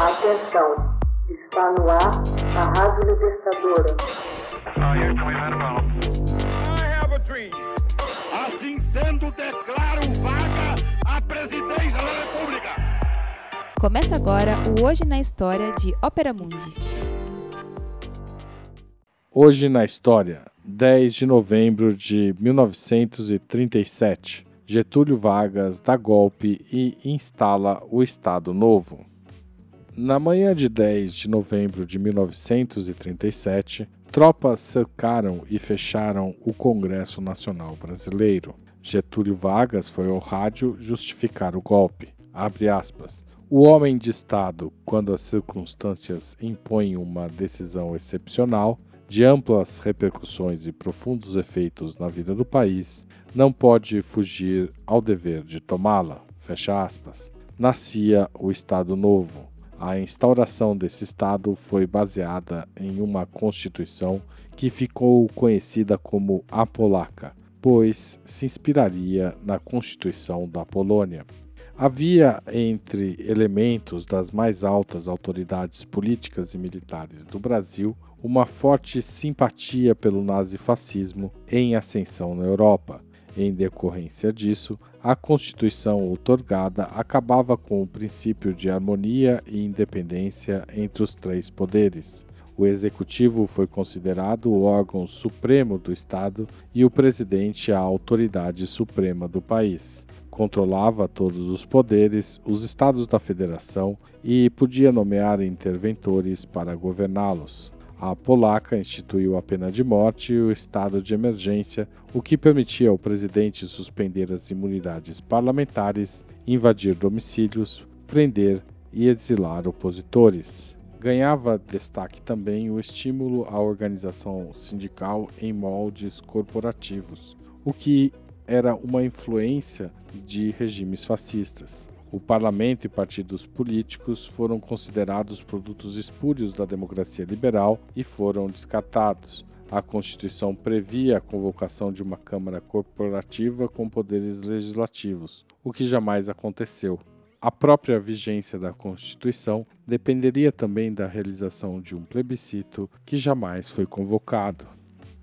Atenção, está no ar a Rádio Libertadora. Assim sendo, declaro vaga a presidência da República. Começa agora o Hoje na História de Ópera Mundi. Hoje na História, 10 de novembro de 1937. Getúlio Vargas dá golpe e instala o Estado Novo. Na manhã de 10 de novembro de 1937, tropas cercaram e fecharam o Congresso Nacional Brasileiro. Getúlio Vargas foi ao rádio justificar o golpe. O homem de Estado, quando as circunstâncias impõem uma decisão excepcional, de amplas repercussões e profundos efeitos na vida do país, não pode fugir ao dever de tomá-la. Fecha aspas. Nascia o Estado Novo. A instauração desse Estado foi baseada em uma Constituição que ficou conhecida como a Polaca, pois se inspiraria na Constituição da Polônia. Havia entre elementos das mais altas autoridades políticas e militares do Brasil uma forte simpatia pelo nazifascismo em ascensão na Europa. Em decorrência disso, a Constituição outorgada acabava com o princípio de harmonia e independência entre os três poderes. O executivo foi considerado o órgão supremo do Estado e o presidente a autoridade suprema do país controlava todos os poderes, os estados da federação e podia nomear interventores para governá-los. A polaca instituiu a pena de morte e o estado de emergência, o que permitia ao presidente suspender as imunidades parlamentares, invadir domicílios, prender e exilar opositores. Ganhava destaque também o estímulo à organização sindical em moldes corporativos, o que era uma influência de regimes fascistas. O parlamento e partidos políticos foram considerados produtos espúrios da democracia liberal e foram descartados. A Constituição previa a convocação de uma Câmara corporativa com poderes legislativos, o que jamais aconteceu. A própria vigência da Constituição dependeria também da realização de um plebiscito que jamais foi convocado.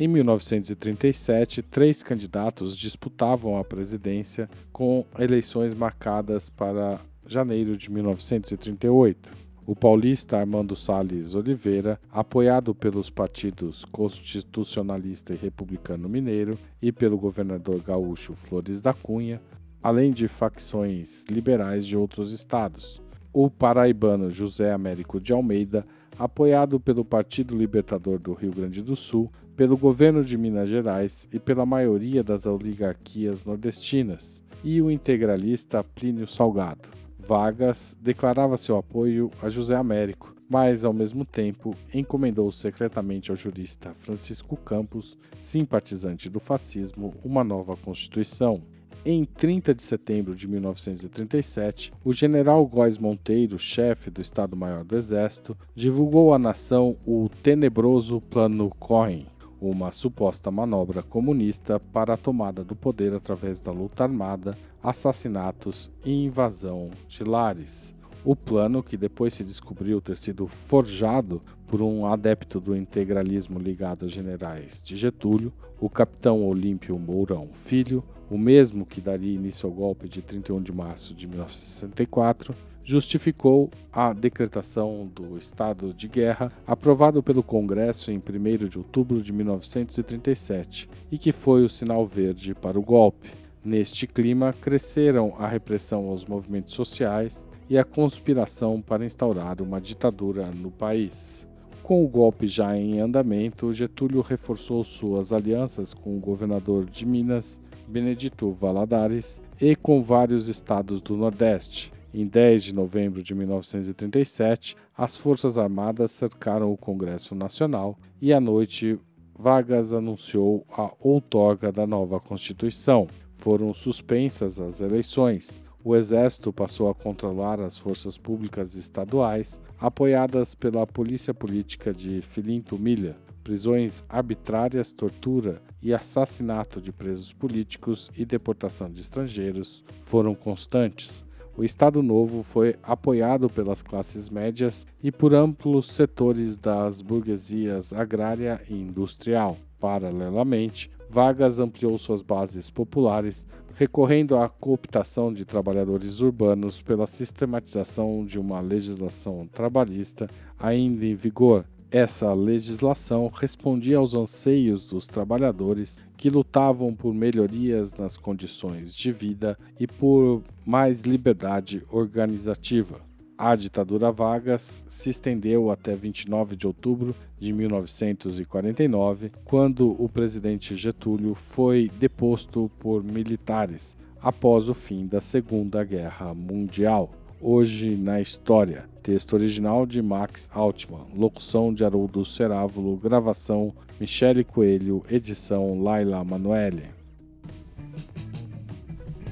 Em 1937, três candidatos disputavam a presidência, com eleições marcadas para janeiro de 1938. O paulista Armando Salles Oliveira, apoiado pelos partidos Constitucionalista e Republicano Mineiro e pelo governador gaúcho Flores da Cunha, além de facções liberais de outros estados. O paraibano José Américo de Almeida, apoiado pelo Partido Libertador do Rio Grande do Sul, pelo governo de Minas Gerais e pela maioria das oligarquias nordestinas, e o integralista Plínio Salgado. Vargas declarava seu apoio a José Américo, mas, ao mesmo tempo, encomendou secretamente ao jurista Francisco Campos, simpatizante do fascismo, uma nova Constituição. Em 30 de setembro de 1937, o general Góes Monteiro, chefe do Estado-Maior do Exército, divulgou à nação o tenebroso Plano Cohen, uma suposta manobra comunista para a tomada do poder através da luta armada, assassinatos e invasão de lares. O plano, que depois se descobriu ter sido forjado por um adepto do integralismo ligado a generais de Getúlio, o capitão Olímpio Mourão Filho, o mesmo que daria início ao golpe de 31 de março de 1964, justificou a decretação do estado de guerra aprovado pelo Congresso em 1 de outubro de 1937 e que foi o sinal verde para o golpe. Neste clima, cresceram a repressão aos movimentos sociais e a conspiração para instaurar uma ditadura no país. Com o golpe já em andamento, Getúlio reforçou suas alianças com o governador de Minas, Benedito Valadares, e com vários estados do Nordeste, em 10 de novembro de 1937, as Forças Armadas cercaram o Congresso Nacional e à noite Vargas anunciou a outorga da nova Constituição. Foram suspensas as eleições. O Exército passou a controlar as forças públicas estaduais, apoiadas pela Polícia Política de Filinto Milha. Prisões arbitrárias, tortura e assassinato de presos políticos e deportação de estrangeiros foram constantes. o Estado Novo foi apoiado pelas classes médias e por amplos setores das burguesias agrária e industrial. Paralelamente, Vargas ampliou suas bases populares, recorrendo à cooptação de trabalhadores urbanos pela sistematização de uma legislação trabalhista ainda em vigor. Essa legislação respondia aos anseios dos trabalhadores que lutavam por melhorias nas condições de vida e por mais liberdade organizativa. A ditadura Vargas se estendeu até 29 de outubro de 1949, quando o presidente Getúlio foi deposto por militares após o fim da Segunda Guerra Mundial. Hoje na História. Texto original de Max Altman. Locução de Haroldo Cerávulo. Gravação Michele Coelho. Edição Laila Manoeli.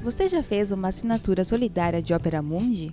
Você já fez uma assinatura solidária de Opera Mundi?